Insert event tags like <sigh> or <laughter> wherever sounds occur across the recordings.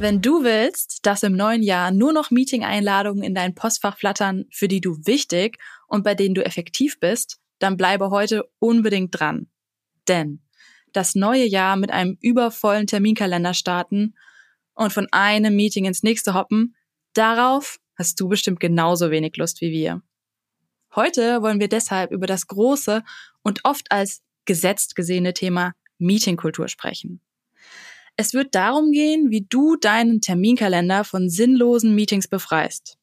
Wenn du willst, dass im neuen Jahr nur noch Meeting-Einladungen in dein Postfach flattern, für die du wichtig und bei denen du effektiv bist, dann bleibe heute unbedingt dran. Denn das neue Jahr mit einem übervollen Terminkalender starten und von einem Meeting ins nächste hoppen, darauf hast du bestimmt genauso wenig Lust wie wir. Heute wollen wir deshalb über das große und oft als gesetzt gesehene Thema Meetingkultur sprechen. Es wird darum gehen, wie du deinen Terminkalender von sinnlosen Meetings befreist.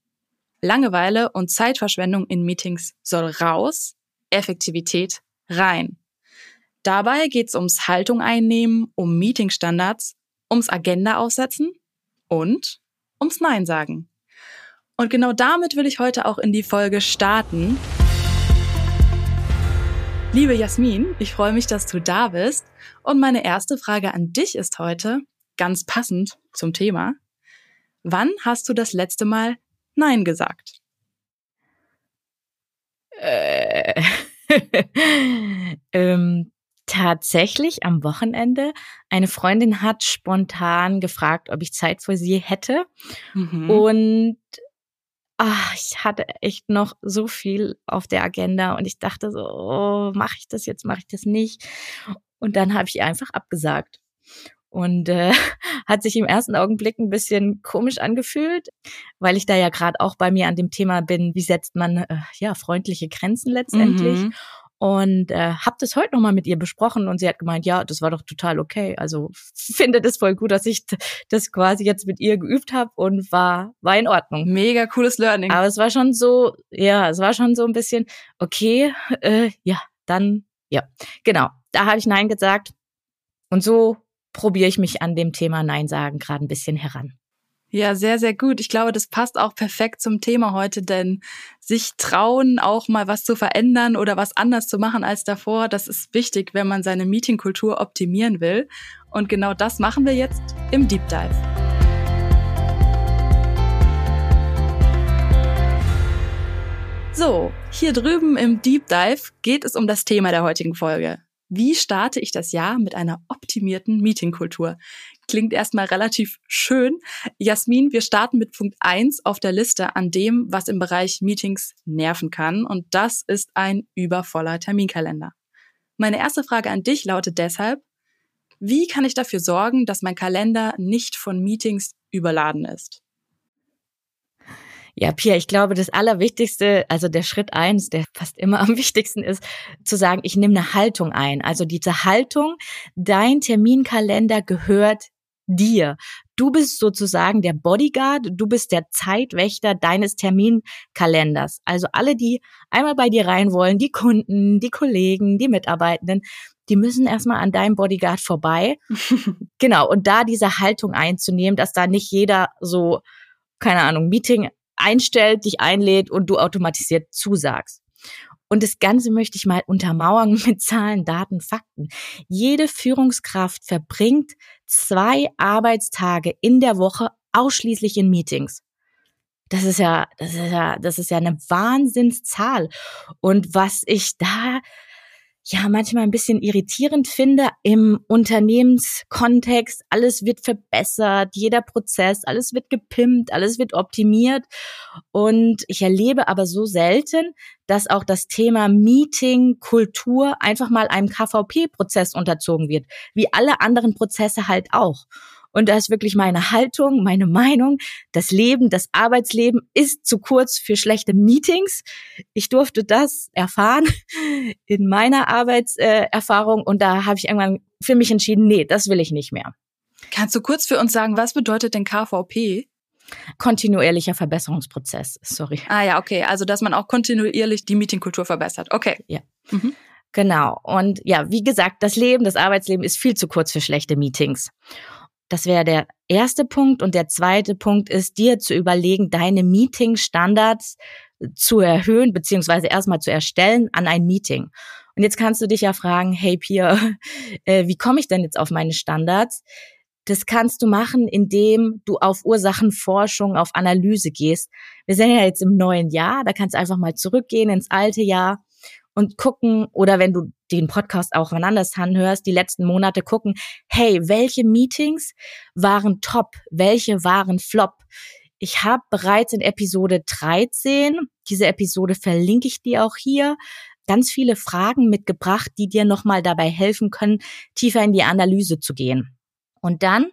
Langeweile und Zeitverschwendung in Meetings soll raus, Effektivität rein. Dabei geht's ums Haltung einnehmen, um Meetingstandards, ums Agenda aufsetzen und ums Nein sagen. Und genau damit will ich heute auch in die Folge starten. Liebe Jasmin, ich freue mich, dass du da bist. Und meine erste Frage an dich ist heute, ganz passend zum Thema, wann hast du das letzte Mal Nein gesagt? Äh, <laughs> ähm, tatsächlich am Wochenende. Eine Freundin hat spontan gefragt, ob ich Zeit für sie hätte. Mhm. Und ach, ich hatte echt noch so viel auf der Agenda und ich dachte so, oh, mache ich das jetzt, mache ich das nicht? Und dann habe ich einfach abgesagt. Und äh, <laughs> hat sich im ersten Augenblick ein bisschen komisch angefühlt, weil ich da ja gerade auch bei mir an dem Thema bin, wie setzt man äh, ja freundliche Grenzen letztendlich. Mhm und äh, habe das heute nochmal mit ihr besprochen und sie hat gemeint, ja, das war doch total okay. Also finde das voll gut, dass ich das quasi jetzt mit ihr geübt habe und war war in Ordnung. Mega cooles Learning. Aber es war schon so, ja, es war schon so ein bisschen okay, äh, ja, dann ja, genau. Da habe ich nein gesagt und so probiere ich mich an dem Thema Nein sagen gerade ein bisschen heran. Ja, sehr, sehr gut. Ich glaube, das passt auch perfekt zum Thema heute, denn sich trauen, auch mal was zu verändern oder was anders zu machen als davor, das ist wichtig, wenn man seine Meetingkultur optimieren will. Und genau das machen wir jetzt im Deep Dive. So, hier drüben im Deep Dive geht es um das Thema der heutigen Folge. Wie starte ich das Jahr mit einer optimierten Meetingkultur? Klingt erstmal relativ schön. Jasmin, wir starten mit Punkt eins auf der Liste an dem, was im Bereich Meetings nerven kann. Und das ist ein übervoller Terminkalender. Meine erste Frage an dich lautet deshalb, wie kann ich dafür sorgen, dass mein Kalender nicht von Meetings überladen ist? Ja, Pia, ich glaube, das Allerwichtigste, also der Schritt eins, der fast immer am wichtigsten ist, zu sagen, ich nehme eine Haltung ein. Also diese Haltung, dein Terminkalender gehört dir. Du bist sozusagen der Bodyguard, du bist der Zeitwächter deines Terminkalenders. Also alle, die einmal bei dir rein wollen, die Kunden, die Kollegen, die Mitarbeitenden, die müssen erstmal an deinem Bodyguard vorbei. <laughs> genau, und da diese Haltung einzunehmen, dass da nicht jeder so, keine Ahnung, Meeting einstellt, dich einlädt und du automatisiert zusagst. Und das Ganze möchte ich mal untermauern <laughs> mit Zahlen, Daten, Fakten. Jede Führungskraft verbringt zwei Arbeitstage in der Woche ausschließlich in Meetings. Das ist ja, das ist ja, das ist ja eine Wahnsinnszahl. Und was ich da ja manchmal ein bisschen irritierend finde im Unternehmenskontext. Alles wird verbessert, jeder Prozess, alles wird gepimpt, alles wird optimiert. Und ich erlebe aber so selten, dass auch das Thema Meeting, Kultur einfach mal einem KVP-Prozess unterzogen wird, wie alle anderen Prozesse halt auch. Und da ist wirklich meine Haltung, meine Meinung. Das Leben, das Arbeitsleben ist zu kurz für schlechte Meetings. Ich durfte das erfahren <laughs> in meiner Arbeitserfahrung und da habe ich irgendwann für mich entschieden, nee, das will ich nicht mehr. Kannst du kurz für uns sagen, was bedeutet denn KVP? Kontinuierlicher Verbesserungsprozess, sorry. Ah ja, okay. Also, dass man auch kontinuierlich die Meetingkultur verbessert. Okay. Ja. Mhm. Genau. Und ja, wie gesagt, das Leben, das Arbeitsleben ist viel zu kurz für schlechte Meetings. Das wäre der erste Punkt. Und der zweite Punkt ist, dir zu überlegen, deine Meeting-Standards zu erhöhen, beziehungsweise erstmal zu erstellen an ein Meeting. Und jetzt kannst du dich ja fragen, hey Pia, <laughs> äh, wie komme ich denn jetzt auf meine Standards? Das kannst du machen, indem du auf Ursachenforschung, auf Analyse gehst. Wir sind ja jetzt im neuen Jahr, da kannst du einfach mal zurückgehen ins alte Jahr und gucken, oder wenn du den Podcast auch wann anders anhörst, die letzten Monate gucken, hey, welche Meetings waren top, welche waren flop? Ich habe bereits in Episode 13, diese Episode verlinke ich dir auch hier, ganz viele Fragen mitgebracht, die dir nochmal dabei helfen können, tiefer in die Analyse zu gehen. Und dann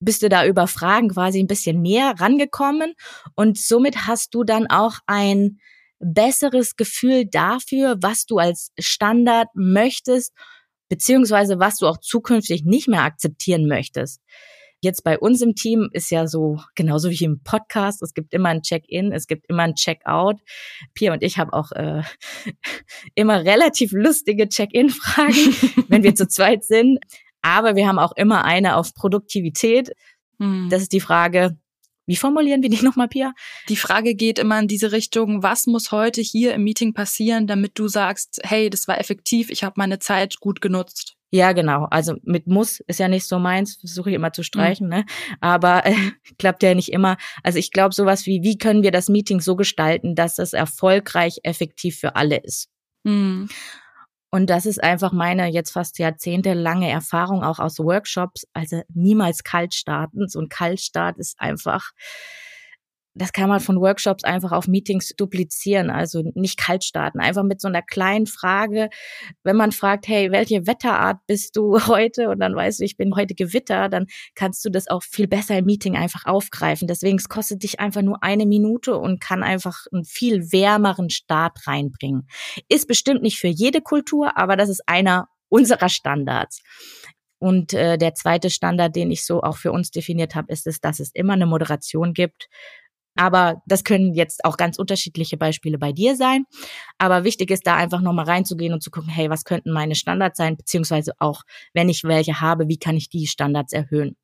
bist du da über Fragen quasi ein bisschen näher rangekommen und somit hast du dann auch ein besseres Gefühl dafür, was du als Standard möchtest, beziehungsweise was du auch zukünftig nicht mehr akzeptieren möchtest. Jetzt bei uns im Team ist ja so, genauso wie im Podcast, es gibt immer ein Check-in, es gibt immer ein Check-out. Pia und ich haben auch äh, <laughs> immer relativ lustige Check-in-Fragen, <laughs> wenn wir zu zweit sind. Aber wir haben auch immer eine auf Produktivität. Hm. Das ist die Frage, wie formulieren wir die <laughs> nochmal, Pia? Die Frage geht immer in diese Richtung, was muss heute hier im Meeting passieren, damit du sagst, hey, das war effektiv, ich habe meine Zeit gut genutzt. Ja, genau. Also mit muss ist ja nicht so meins, versuche ich immer zu streichen, mhm. ne? Aber äh, <laughs> klappt ja nicht immer. Also ich glaube sowas wie, wie können wir das Meeting so gestalten, dass es erfolgreich, effektiv für alle ist. Mhm. Und das ist einfach meine jetzt fast jahrzehntelange Erfahrung auch aus Workshops. Also niemals kalt starten. So ein Kaltstart ist einfach, das kann man von Workshops einfach auf Meetings duplizieren, also nicht kalt starten, einfach mit so einer kleinen Frage. Wenn man fragt, hey, welche Wetterart bist du <laughs> heute? Und dann weißt du, ich bin heute Gewitter, dann kannst du das auch viel besser im Meeting einfach aufgreifen. Deswegen es kostet dich einfach nur eine Minute und kann einfach einen viel wärmeren Start reinbringen. Ist bestimmt nicht für jede Kultur, aber das ist einer unserer Standards. Und äh, der zweite Standard, den ich so auch für uns definiert habe, ist es, dass es immer eine Moderation gibt aber das können jetzt auch ganz unterschiedliche Beispiele bei dir sein. Aber wichtig ist da einfach nochmal reinzugehen und zu gucken, hey, was könnten meine Standards sein? Beziehungsweise auch, wenn ich welche habe, wie kann ich die Standards erhöhen?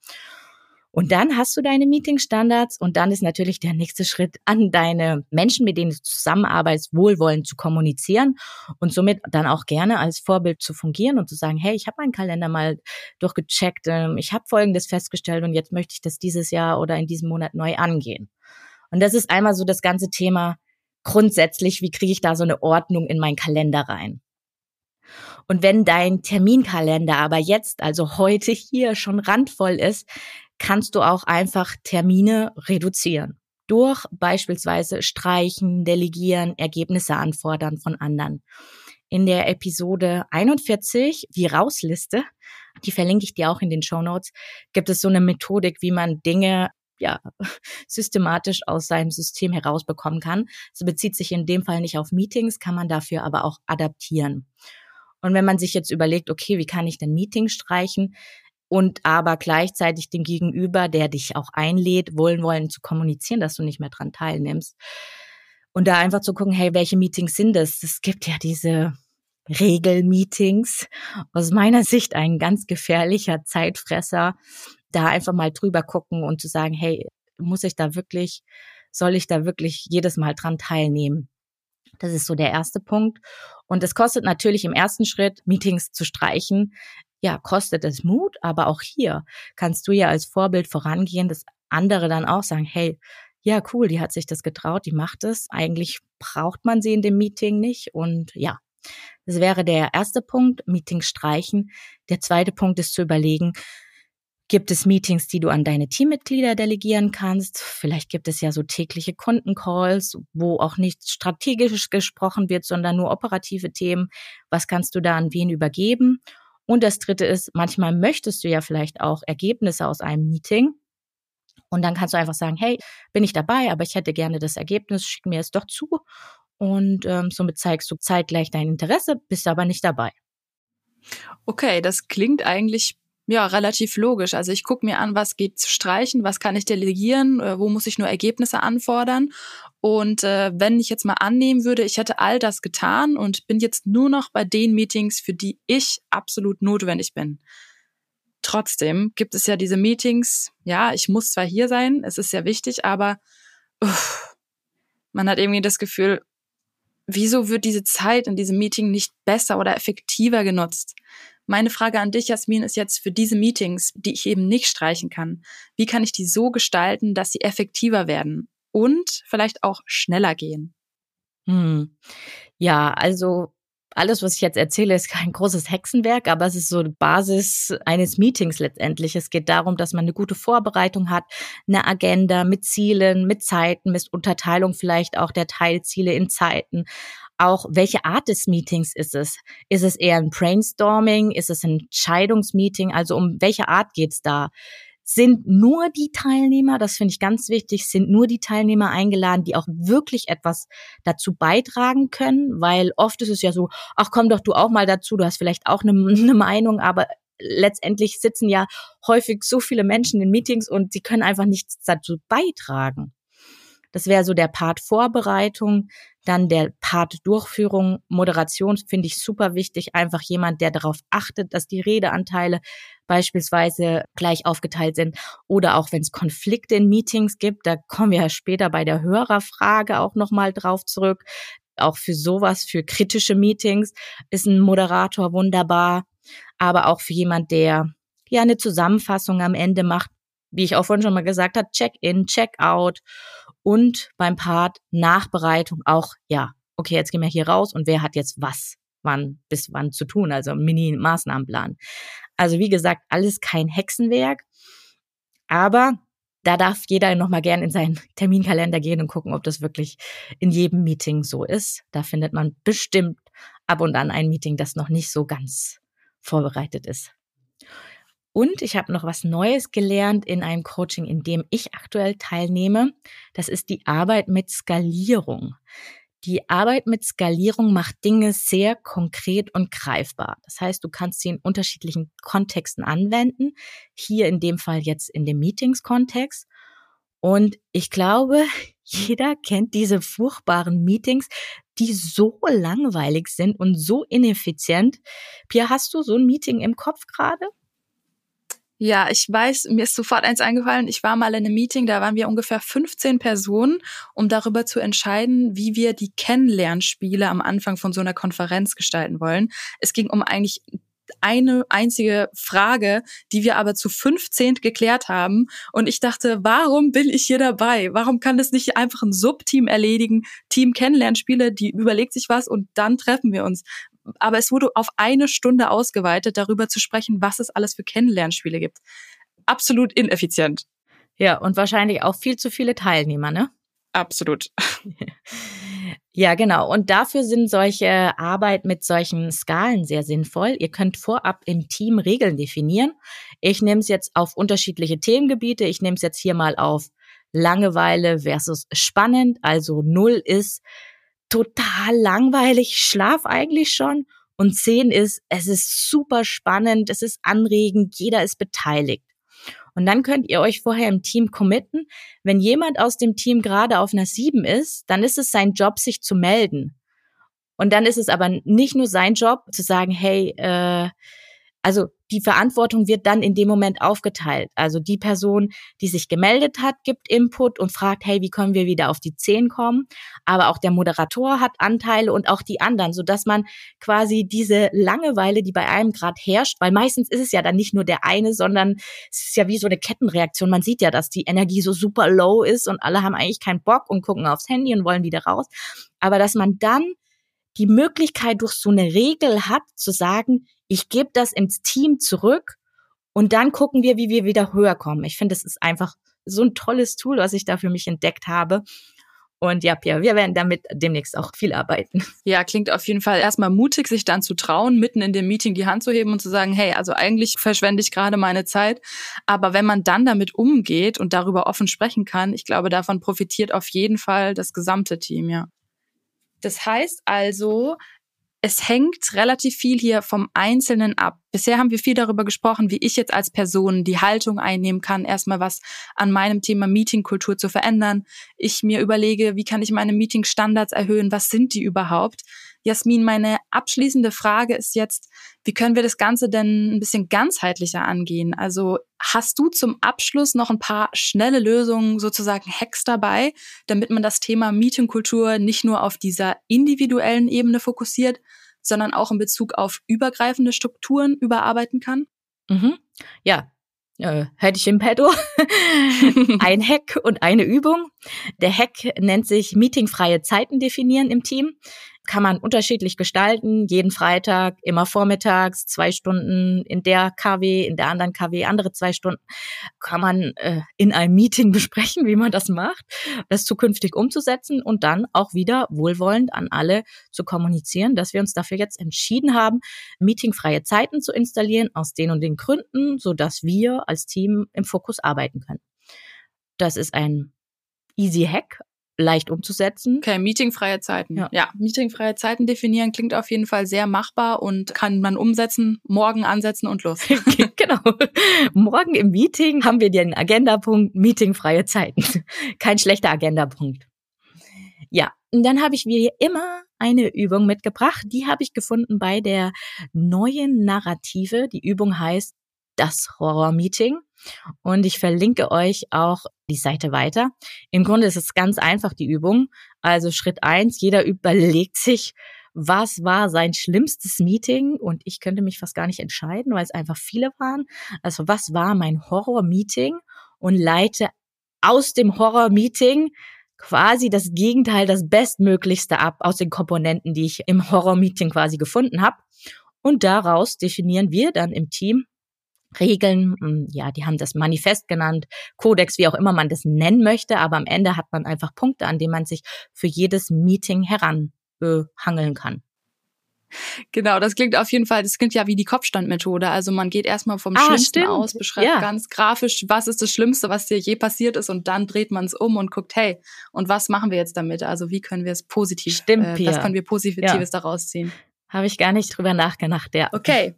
Und dann hast du deine Meeting-Standards und dann ist natürlich der nächste Schritt an deine Menschen, mit denen du zusammenarbeitest, wohlwollend zu kommunizieren und somit dann auch gerne als Vorbild zu fungieren und zu sagen, hey, ich habe meinen Kalender mal durchgecheckt, ähm, ich habe Folgendes festgestellt und jetzt möchte ich das dieses Jahr oder in diesem Monat neu angehen. Und das ist einmal so das ganze Thema grundsätzlich, wie kriege ich da so eine Ordnung in meinen Kalender rein? Und wenn dein Terminkalender aber jetzt, also heute hier schon randvoll ist, kannst du auch einfach Termine reduzieren. Durch beispielsweise Streichen, Delegieren, Ergebnisse anfordern von anderen. In der Episode 41, die Rausliste, die verlinke ich dir auch in den Show Notes, gibt es so eine Methodik, wie man Dinge ja, <laughs> systematisch aus seinem System herausbekommen kann. Es bezieht sich in dem Fall nicht auf Meetings, kann man dafür aber auch adaptieren. Und wenn man sich jetzt überlegt, okay, wie kann ich denn Meetings streichen und aber gleichzeitig dem Gegenüber, der dich auch einlädt, wollen wollen zu kommunizieren, dass du nicht mehr dran teilnimmst. Und da einfach zu gucken, hey, welche Meetings sind es? Es gibt ja diese Regelmeetings. Aus meiner Sicht ein ganz gefährlicher Zeitfresser, da einfach mal drüber gucken und zu sagen, hey, muss ich da wirklich, soll ich da wirklich jedes Mal dran teilnehmen? Das ist so der erste Punkt. Und es kostet natürlich im ersten Schritt, Meetings zu streichen. Ja, kostet es Mut, aber auch hier kannst du ja als Vorbild vorangehen, dass andere dann auch sagen, hey, ja, cool, die hat sich das getraut, die macht es. Eigentlich braucht man sie in dem Meeting nicht. Und ja, das wäre der erste Punkt, Meetings streichen. Der zweite Punkt ist zu überlegen, Gibt es Meetings, die du an deine Teammitglieder delegieren kannst? Vielleicht gibt es ja so tägliche Kundencalls, wo auch nicht strategisch gesprochen wird, sondern nur operative Themen. Was kannst du da an wen übergeben? Und das dritte ist, manchmal möchtest du ja vielleicht auch Ergebnisse aus einem Meeting. Und dann kannst du einfach sagen, hey, bin ich dabei, aber ich hätte gerne das Ergebnis, schick mir es doch zu. Und ähm, somit zeigst du zeitgleich dein Interesse, bist aber nicht dabei. Okay, das klingt eigentlich ja, relativ logisch. Also ich gucke mir an, was geht zu streichen, was kann ich delegieren, äh, wo muss ich nur Ergebnisse anfordern. Und äh, wenn ich jetzt mal annehmen würde, ich hätte all das getan und bin jetzt nur noch bei den Meetings, für die ich absolut notwendig bin, Trotzdem gibt es ja diese Meetings. Ja, ich muss zwar hier sein, es ist sehr wichtig, aber uff, man hat irgendwie das Gefühl, wieso wird diese Zeit in diesem Meeting nicht besser oder effektiver genutzt? Meine Frage an dich, Jasmin, ist jetzt für diese Meetings, die ich eben nicht streichen kann, wie kann ich die so gestalten, dass sie effektiver werden und vielleicht auch schneller gehen? Hm. Ja, also alles, was ich jetzt erzähle, ist kein großes Hexenwerk, aber es ist so die Basis eines Meetings letztendlich. Es geht darum, dass man eine gute Vorbereitung hat, eine Agenda mit Zielen, mit Zeiten, mit Unterteilung vielleicht auch der Teilziele in Zeiten. Auch welche Art des Meetings ist es? Ist es eher ein Brainstorming? Ist es ein Entscheidungsmeeting? Also um welche Art geht's da? sind nur die Teilnehmer, das finde ich ganz wichtig, sind nur die Teilnehmer eingeladen, die auch wirklich etwas dazu beitragen können, weil oft ist es ja so, ach komm doch du auch mal dazu, du hast vielleicht auch eine, eine <laughs> Meinung, aber letztendlich sitzen ja häufig so viele Menschen in Meetings und sie können einfach nichts dazu beitragen. Das wäre so der Part Vorbereitung, dann der Part Durchführung, Moderation finde ich super wichtig. Einfach jemand, der darauf achtet, dass die Redeanteile beispielsweise gleich aufgeteilt sind oder auch wenn es Konflikte in Meetings gibt, da kommen wir ja später bei der Hörerfrage auch nochmal drauf zurück. Auch für sowas, für kritische Meetings ist ein Moderator wunderbar, aber auch für jemand, der ja eine Zusammenfassung am Ende macht, wie ich auch vorhin schon mal gesagt habe, Check-in, Check-out und beim Part Nachbereitung auch, ja, okay, jetzt gehen wir hier raus und wer hat jetzt was, wann, bis wann zu tun, also Mini-Maßnahmenplan. Also wie gesagt, alles kein Hexenwerk, aber da darf jeder nochmal gern in seinen <laughs> Terminkalender gehen und gucken, ob das wirklich in jedem Meeting so ist. Da findet man bestimmt ab und an ein Meeting, das noch nicht so ganz vorbereitet ist. Und ich habe noch was Neues gelernt in einem Coaching, in dem ich aktuell teilnehme. Das ist die Arbeit mit Skalierung. Die Arbeit mit Skalierung macht Dinge sehr konkret und greifbar. Das heißt, du kannst sie in unterschiedlichen Kontexten anwenden. Hier in dem Fall jetzt in dem Meetings-Kontext. Und ich glaube, <laughs> jeder kennt diese furchtbaren Meetings, die so langweilig sind und so ineffizient. Pia, hast du so ein Meeting im Kopf gerade? Ja, ich weiß, mir ist sofort eins eingefallen. Ich war mal in einem Meeting, da waren wir ungefähr 15 Personen, um darüber zu entscheiden, wie wir die Kennenlernspiele am Anfang von so einer Konferenz gestalten wollen. Es ging um eigentlich eine einzige Frage, die wir aber zu 15 geklärt haben. Und ich dachte, warum bin ich hier dabei? Warum kann das nicht einfach ein Subteam erledigen? Team Kennenlernspiele, die überlegt sich was und dann treffen wir uns aber es wurde auf eine Stunde ausgeweitet, darüber zu sprechen, was es alles für Kennenlernspiele gibt. Absolut ineffizient. Ja, und wahrscheinlich auch viel zu viele Teilnehmer, ne? Absolut. <laughs> Ja, genau. Und dafür sind solche Arbeit mit solchen Skalen sehr sinnvoll. Ihr könnt vorab im Team Regeln definieren. Ich nehme es jetzt auf unterschiedliche Themengebiete. Ich nehme es jetzt hier mal auf Langeweile versus spannend. Also null ist, total langweilig, schlaf eigentlich schon. Und zehn ist, es ist super spannend, es ist anregend, jeder ist beteiligt. Und dann könnt ihr euch vorher im Team committen. Wenn jemand aus dem Team gerade auf einer sieben ist, dann ist es sein Job, sich zu melden. Und dann ist es aber nicht nur sein Job zu sagen, hey, äh, also die Verantwortung wird dann in dem Moment aufgeteilt. Also die Person, die sich gemeldet hat, gibt Input und fragt, hey, wie können wir wieder auf die 10 kommen? Aber auch der Moderator hat Anteile und auch die anderen, so dass man quasi diese Langeweile, die bei einem gerade herrscht, weil meistens ist es ja dann nicht nur der eine, sondern es ist ja wie so eine Kettenreaktion. Man sieht ja, dass die Energie so super low ist und alle haben eigentlich keinen Bock und gucken aufs Handy und wollen wieder raus. Aber dass man dann die Möglichkeit durch so eine Regel hat, zu sagen, ich gebe das ins Team zurück und dann gucken wir, wie wir wieder höher kommen. Ich finde, das ist einfach so ein tolles Tool, was ich da für mich entdeckt habe. Und ja, Pia, wir werden damit demnächst auch viel arbeiten. <laughs> Ja, klingt auf jeden Fall erstmal mutig, sich dann zu trauen, mitten in dem Meeting die Hand zu heben und zu sagen, hey, also eigentlich verschwende ich gerade meine Zeit. Aber wenn man dann damit umgeht und darüber offen sprechen kann, ich glaube, davon profitiert auf jeden Fall das gesamte Team, ja. Das heißt also, es hängt relativ viel hier vom Einzelnen ab. Bisher haben wir viel darüber gesprochen, wie ich jetzt als Person die Haltung einnehmen kann, erstmal was an meinem Thema Meetingkultur zu verändern. Ich mir überlege, wie kann ich meine Meetingstandards erhöhen? Was sind die überhaupt? Jasmin, meine abschließende Frage ist jetzt, wie können wir das Ganze denn ein bisschen ganzheitlicher angehen? Also hast du zum Abschluss noch ein paar schnelle Lösungen, sozusagen Hacks dabei, damit man das Thema Meetingkultur nicht nur auf dieser individuellen Ebene fokussiert, sondern auch in Bezug auf übergreifende Strukturen überarbeiten kann? Mhm. Ja, äh, hätte ich im Pedo. <laughs> ein Hack und eine Übung. Der Hack nennt sich meetingfreie Zeiten definieren im Team kann man unterschiedlich gestalten. Jeden Freitag, immer vormittags, zwei Stunden in der KW, in der anderen KW, andere zwei Stunden. Kann man äh, in einem Meeting <laughs> besprechen, wie man das macht, das zukünftig umzusetzen und dann auch wieder wohlwollend an alle zu kommunizieren, dass wir uns dafür jetzt entschieden haben, meetingfreie Zeiten zu installieren aus den und den Gründen, so dass wir als Team im Fokus arbeiten können. Das ist ein Easy Hack, leicht umzusetzen. Okay, meetingfreie Zeiten. Ja. ja, meetingfreie Zeiten definieren klingt auf jeden Fall sehr machbar und kann man umsetzen, morgen ansetzen und los. <laughs> genau. Morgen im Meeting haben wir den Agendapunkt meetingfreie Zeiten. Kein schlechter Agendapunkt. Ja, und dann habe ich wie immer eine Übung mitgebracht. Die habe ich gefunden bei der neuen Narrative. Die Übung heißt das Horror-Meeting. Und ich verlinke euch auch die Seite weiter. Im Grunde ist es ganz einfach, die Übung. Also Schritt eins, jeder überlegt sich, was war sein schlimmstes Meeting? Und ich könnte mich fast gar nicht entscheiden, weil es einfach viele waren. Also was war mein Horror-Meeting? Und leite aus dem Horror-Meeting quasi das Gegenteil, das Bestmöglichste ab aus den Komponenten, die ich im Horror-Meeting quasi gefunden habe. Und daraus definieren wir dann im Team, Regeln, hm, ja, die haben das Manifest genannt, Kodex, wie auch immer man das nennen möchte, aber am Ende hat man einfach Punkte, an denen man sich für jedes Meeting heranhangeln kann. Genau, das klingt auf jeden Fall, das klingt ja wie die Kopfstandmethode. Also man geht erstmal vom ah, Schlimmsten stimmt. aus, beschreibt ja. ganz grafisch, was ist das Schlimmste, was dir je passiert ist und dann dreht man es um und guckt, hey, und was machen wir jetzt damit? Also wie können wir es positiv, stimmt, äh, was können wir Positives ja. daraus ziehen? Habe ich gar nicht drüber nachgedacht, ja. Okay.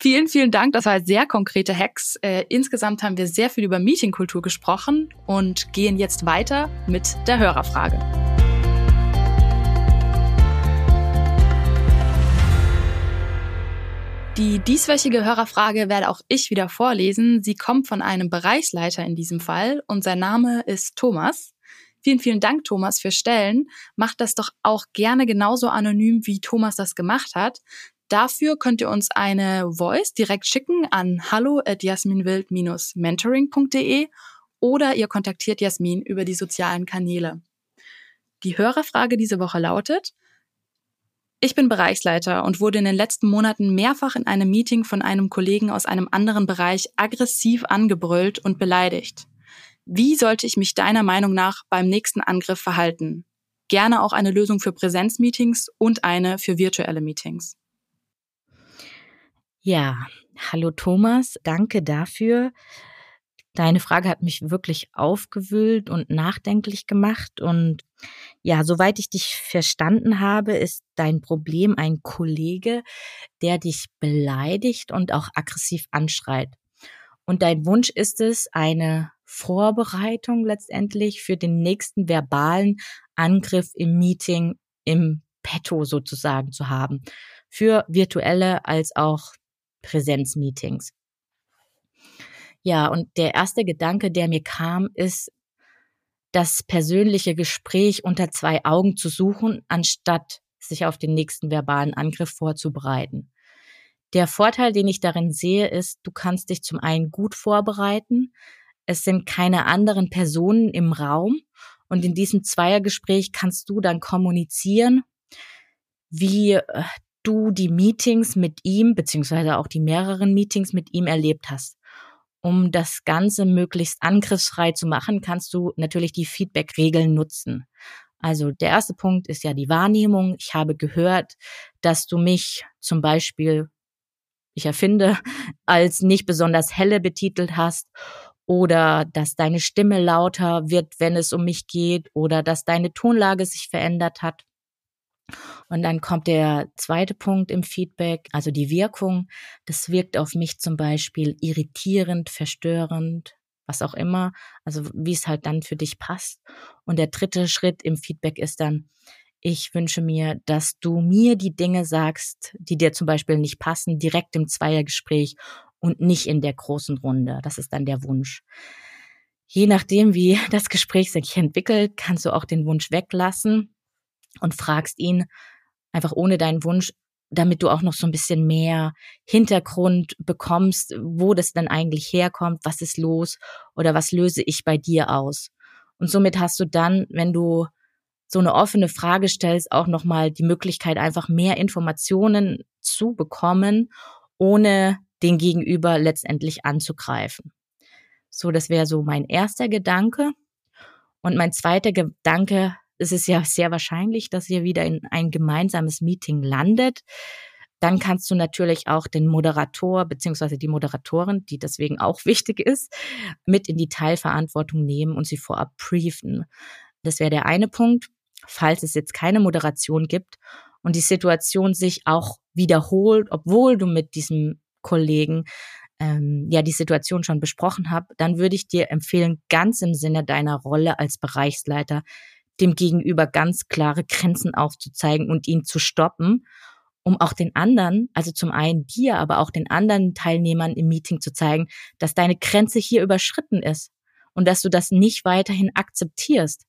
Vielen, vielen Dank. Das war sehr konkrete Hacks. Äh, insgesamt haben wir sehr viel über Meetingkultur gesprochen und gehen jetzt weiter mit der Hörerfrage. Die dieswöchige Hörerfrage werde auch ich wieder vorlesen. Sie kommt von einem Bereichsleiter in diesem Fall und sein Name ist Thomas. Vielen, vielen Dank, Thomas, für Stellen. Macht das doch auch gerne genauso anonym, wie Thomas das gemacht hat. Dafür könnt ihr uns eine Voice direkt schicken an hallo at jasminwild-mentoring.de oder ihr kontaktiert Jasmin über die sozialen Kanäle. Die Hörerfrage diese Woche lautet, ich bin Bereichsleiter und wurde in den letzten Monaten mehrfach in einem Meeting von einem Kollegen aus einem anderen Bereich aggressiv angebrüllt und beleidigt. Wie sollte ich mich deiner Meinung nach beim nächsten Angriff verhalten? Gerne auch eine Lösung für Präsenzmeetings und eine für virtuelle Meetings. Ja, hallo Thomas, danke dafür. Deine Frage hat mich wirklich aufgewühlt und nachdenklich gemacht. Und ja, soweit ich dich verstanden habe, ist dein Problem ein Kollege, der dich beleidigt und auch aggressiv anschreit. Und dein Wunsch ist es, eine Vorbereitung letztendlich für den nächsten verbalen Angriff im Meeting im Petto sozusagen zu haben. Für virtuelle als auch Präsenzmeetings. Ja, und der erste Gedanke, der mir kam, ist, das persönliche Gespräch unter zwei Augen zu suchen, anstatt sich auf den nächsten verbalen Angriff vorzubereiten. Der Vorteil, den ich darin sehe, ist, du kannst dich zum einen gut vorbereiten. Es sind keine anderen Personen im Raum. Und in diesem Zweiergespräch kannst du dann kommunizieren, wie äh, du die Meetings mit ihm, beziehungsweise auch die mehreren Meetings mit ihm erlebt hast. Um das Ganze möglichst angriffsfrei zu machen, kannst du natürlich die Feedback-Regeln nutzen. Also der erste Punkt ist ja die Wahrnehmung. Ich habe gehört, dass du mich zum Beispiel, ich erfinde, <laughs> als nicht besonders helle betitelt hast oder dass deine Stimme lauter wird, wenn es um mich geht oder dass deine Tonlage sich verändert hat. Und dann kommt der zweite Punkt im Feedback, also die Wirkung. Das wirkt auf mich zum Beispiel irritierend, verstörend, was auch immer, also wie es halt dann für dich passt. Und der dritte Schritt im Feedback ist dann, ich wünsche mir, dass du mir die Dinge sagst, die dir zum Beispiel nicht passen, direkt im Zweiergespräch und nicht in der großen Runde. Das ist dann der Wunsch. Je nachdem, wie das Gespräch sich entwickelt, kannst du auch den Wunsch weglassen und fragst ihn einfach ohne deinen Wunsch, damit du auch noch so ein bisschen mehr Hintergrund bekommst, wo das dann eigentlich herkommt, was ist los oder was löse ich bei dir aus. Und somit hast du dann, wenn du so eine offene Frage stellst, auch nochmal die Möglichkeit, einfach mehr Informationen zu bekommen, ohne den Gegenüber letztendlich anzugreifen. So, das wäre so mein erster Gedanke. Und mein zweiter Gedanke, es ist ja sehr wahrscheinlich, dass ihr wieder in ein gemeinsames Meeting landet. Dann kannst du natürlich auch den Moderator beziehungsweise die Moderatorin, die deswegen auch <laughs> wichtig ist, mit in die Teilverantwortung nehmen und sie vorab briefen. Das wäre der eine Punkt. Falls es jetzt keine Moderation gibt und die Situation sich auch wiederholt, obwohl du mit diesem Kollegen ähm, ja die Situation schon besprochen habt, dann würde ich dir empfehlen, ganz im Sinne deiner Rolle als Bereichsleiter dem Gegenüber ganz klare Grenzen aufzuzeigen und ihn zu stoppen, um auch den anderen, also zum einen dir, aber auch den anderen Teilnehmern im Meeting zu zeigen, dass deine Grenze hier überschritten ist und dass du das nicht weiterhin akzeptierst.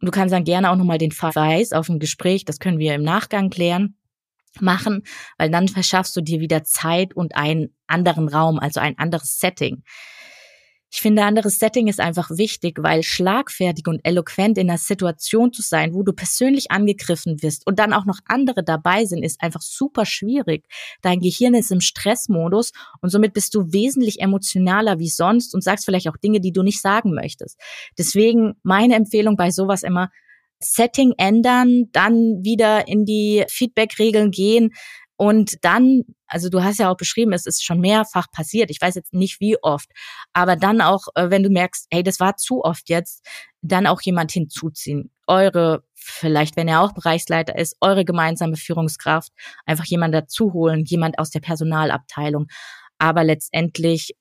Du kannst dann gerne auch nochmal den Verweis auf ein Gespräch, das können wir im Nachgang klären, machen, weil dann verschaffst du dir wieder Zeit und einen anderen Raum, also ein anderes Setting. Ich finde, anderes Setting ist einfach wichtig, weil schlagfertig und eloquent in einer Situation zu sein, wo du persönlich angegriffen wirst und dann auch noch andere dabei sind, ist einfach super schwierig. Dein Gehirn ist im Stressmodus und somit bist du wesentlich emotionaler wie sonst und sagst vielleicht auch Dinge, die du nicht sagen möchtest. Deswegen meine Empfehlung bei sowas immer, Setting ändern, dann wieder in die Feedback-Regeln gehen, und dann, also du hast ja auch beschrieben, es ist schon mehrfach passiert. Ich weiß jetzt nicht wie oft, aber dann auch, äh, wenn du merkst, hey, das war zu oft jetzt, dann auch jemand hinzuziehen. Eure, vielleicht wenn er auch Bereichsleiter ist, eure gemeinsame Führungskraft, einfach jemand dazu holen, jemand aus der Personalabteilung. Aber letztendlich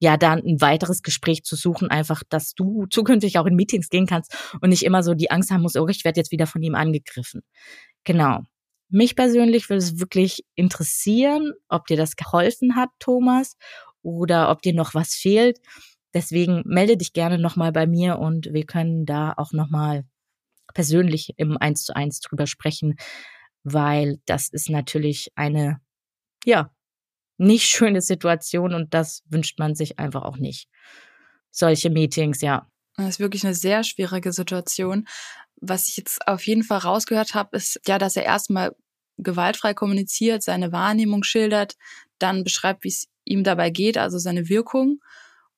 ja, dann ein weiteres Gespräch zu suchen, einfach, dass du <laughs> zukünftig auch in Meetings gehen kannst und nicht immer so die Angst haben musst, oh, ich werde jetzt wieder von ihm angegriffen. Genau. Mich persönlich würde es wirklich interessieren, ob dir das geholfen hat, Thomas, oder ob dir noch was fehlt. Deswegen melde dich gerne nochmal bei mir und wir können da auch nochmal persönlich im Eins zu eins drüber sprechen, weil das ist natürlich eine, ja, nicht schöne Situation und das wünscht man sich einfach auch nicht. Solche Meetings, ja. Das ist wirklich eine sehr schwierige Situation. Was ich jetzt auf jeden Fall rausgehört habe, ist ja, dass er erstmal gewaltfrei kommuniziert, seine Wahrnehmung schildert, dann beschreibt, wie es ihm dabei geht, also seine Wirkung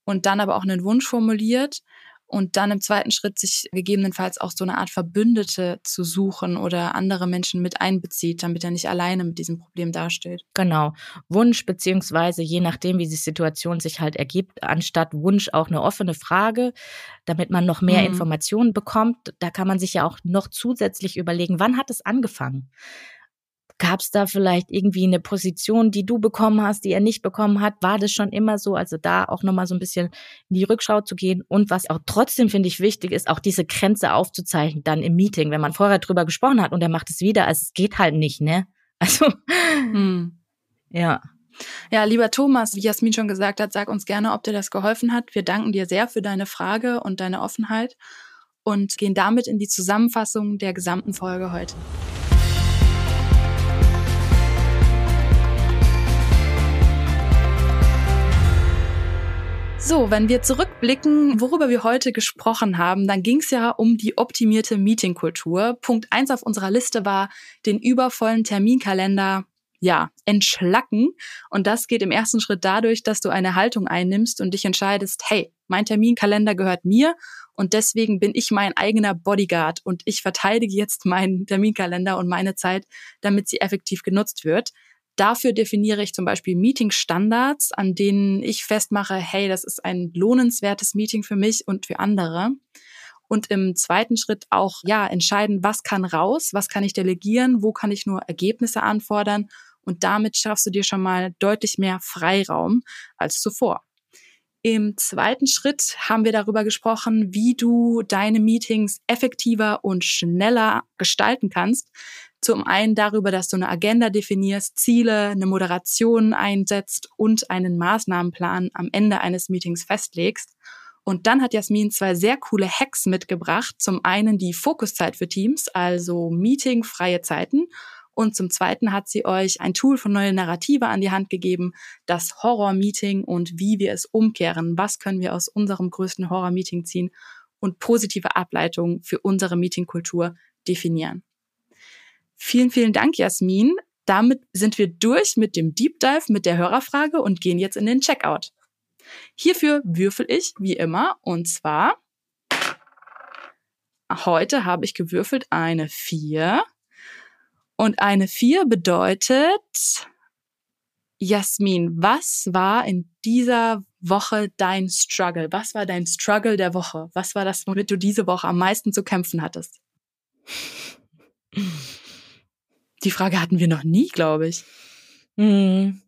und dann aber auch einen Wunsch formuliert und dann im zweiten Schritt sich gegebenenfalls auch so eine Art Verbündete zu suchen oder andere Menschen mit einbezieht, damit er nicht alleine mit diesem Problem dasteht. Genau. Wunsch beziehungsweise je nachdem, wie die Situation sich halt ergibt, anstatt Wunsch auch eine offene Frage, damit man noch mehr mhm. Informationen bekommt. Da kann man sich ja auch noch zusätzlich überlegen, wann hat es angefangen? Gab es da vielleicht irgendwie eine Position, die du bekommen hast, die er nicht bekommen hat? War das schon immer so? Also da auch nochmal so ein bisschen in die Rückschau zu gehen. Und was auch trotzdem, finde ich, wichtig ist, auch diese Grenze aufzuzeichnen dann im Meeting, wenn man vorher drüber gesprochen hat und er macht es wieder. Also es geht halt nicht, ne? <laughs> Also, hm. ja. Ja, lieber Thomas, wie Jasmin schon gesagt hat, sag uns gerne, ob dir das geholfen hat. Wir danken dir sehr für deine Frage und deine Offenheit und gehen damit in die Zusammenfassung der gesamten Folge heute. So, wenn wir zurückblicken, worüber wir heute gesprochen haben, dann ging es ja um die optimierte Meetingkultur. Punkt eins auf unserer Liste war den übervollen Terminkalender ja, entschlacken. Und das geht im ersten Schritt dadurch, dass du eine Haltung einnimmst und dich entscheidest, hey, mein Terminkalender gehört mir und deswegen bin ich mein eigener Bodyguard und ich verteidige jetzt meinen Terminkalender und meine Zeit, damit sie effektiv genutzt wird. Dafür definiere ich zum Beispiel Meeting-Standards, an denen ich festmache, hey, das ist ein lohnenswertes Meeting für mich und für andere. Und im zweiten Schritt auch, ja, entscheiden, was kann raus, was kann ich delegieren, wo kann ich nur Ergebnisse anfordern. Und damit schaffst du dir schon mal deutlich mehr Freiraum als zuvor. Im zweiten Schritt haben wir darüber gesprochen, wie du deine Meetings effektiver und schneller gestalten kannst. Zum einen darüber, dass du eine Agenda definierst, Ziele, eine Moderation einsetzt und einen Maßnahmenplan am Ende eines Meetings festlegst. Und dann hat Jasmin zwei sehr coole Hacks mitgebracht. Zum einen die Fokuszeit für Teams, also Meeting, freie Zeiten. Und zum Zweiten hat sie euch ein Tool von Neue Narrative an die Hand gegeben, das Horror-Meeting und wie wir es umkehren. Was können wir aus unserem größten Horror-Meeting ziehen und positive Ableitungen für unsere Meetingkultur definieren. Vielen, vielen Dank, Jasmin. Damit sind wir durch mit dem Deep Dive, mit der Hörerfrage und gehen jetzt in den Checkout. Hierfür würfel ich, wie immer, und zwar heute habe ich gewürfelt eine 4. Und eine 4 bedeutet, Jasmin, was war in dieser Woche dein Struggle? Was war dein Struggle der Woche? Was war das, womit du diese Woche am meisten zu kämpfen hattest? <laughs> Die Frage hatten wir noch nie, glaube ich. Hm.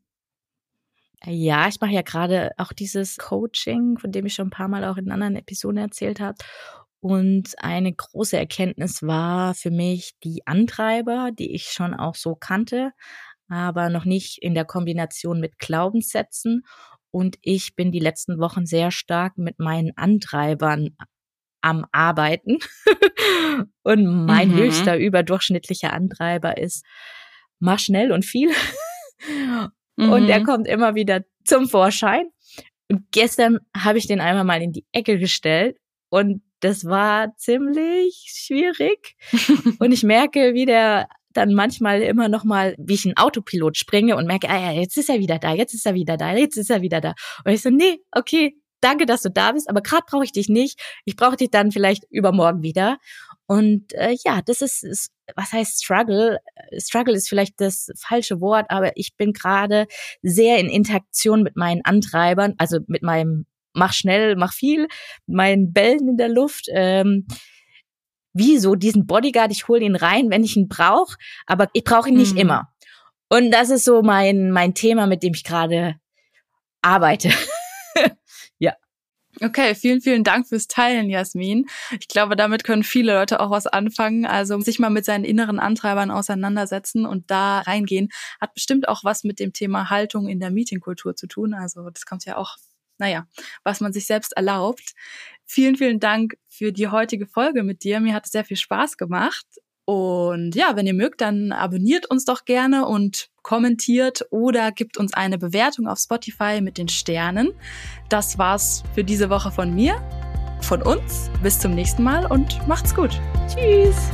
Ja, ich mache ja gerade auch dieses Coaching, von dem ich schon ein paar Mal auch in anderen Episoden erzählt habe. Und eine große Erkenntnis war für mich die Antreiber, die ich schon auch so kannte, aber noch nicht in der Kombination mit Glaubenssätzen. Und ich bin die letzten Wochen sehr stark mit meinen Antreibern am Arbeiten. <laughs> und mein mhm. höchster überdurchschnittlicher Antreiber ist, mach schnell und viel. <laughs> mhm. Und er kommt immer wieder zum Vorschein. Und gestern habe ich den einmal mal in die Ecke gestellt und das war ziemlich schwierig. <laughs> und ich merke, wie der dann manchmal immer noch mal, wie ich in Autopilot springe und merke, ah ja, jetzt ist er wieder da, jetzt ist er wieder da, jetzt ist er wieder da. Und ich so, nee, okay, danke, dass du da bist, aber gerade brauche ich dich nicht. Ich brauche dich dann vielleicht übermorgen wieder. Und äh, ja, das ist, ist, was heißt Struggle? Struggle ist vielleicht das falsche Wort, aber ich bin gerade sehr in Interaktion mit meinen Antreibern, also mit meinem mach schnell, mach viel, meinen Bällen in der Luft. Ähm, wieso diesen Bodyguard, ich hole ihn rein, wenn ich ihn brauche, aber ich brauche ihn nicht mhm. immer. Und das ist so mein, mein Thema, mit dem ich gerade arbeite. Okay, vielen, vielen Dank fürs Teilen, Jasmin. Ich glaube, damit können viele Leute auch was anfangen. Also sich mal mit seinen inneren Antreibern auseinandersetzen und da reingehen, hat bestimmt auch was mit dem Thema Haltung in der Meetingkultur zu tun. Also das kommt ja auch, naja, was man sich selbst erlaubt. Vielen, vielen Dank für die heutige Folge mit dir. Mir hat es sehr viel Spaß gemacht. Und ja, wenn ihr mögt, dann abonniert uns doch gerne und kommentiert oder gibt uns eine Bewertung auf Spotify mit den Sternen. Das war's für diese Woche von mir, von uns. Bis zum nächsten Mal und macht's gut. Tschüss.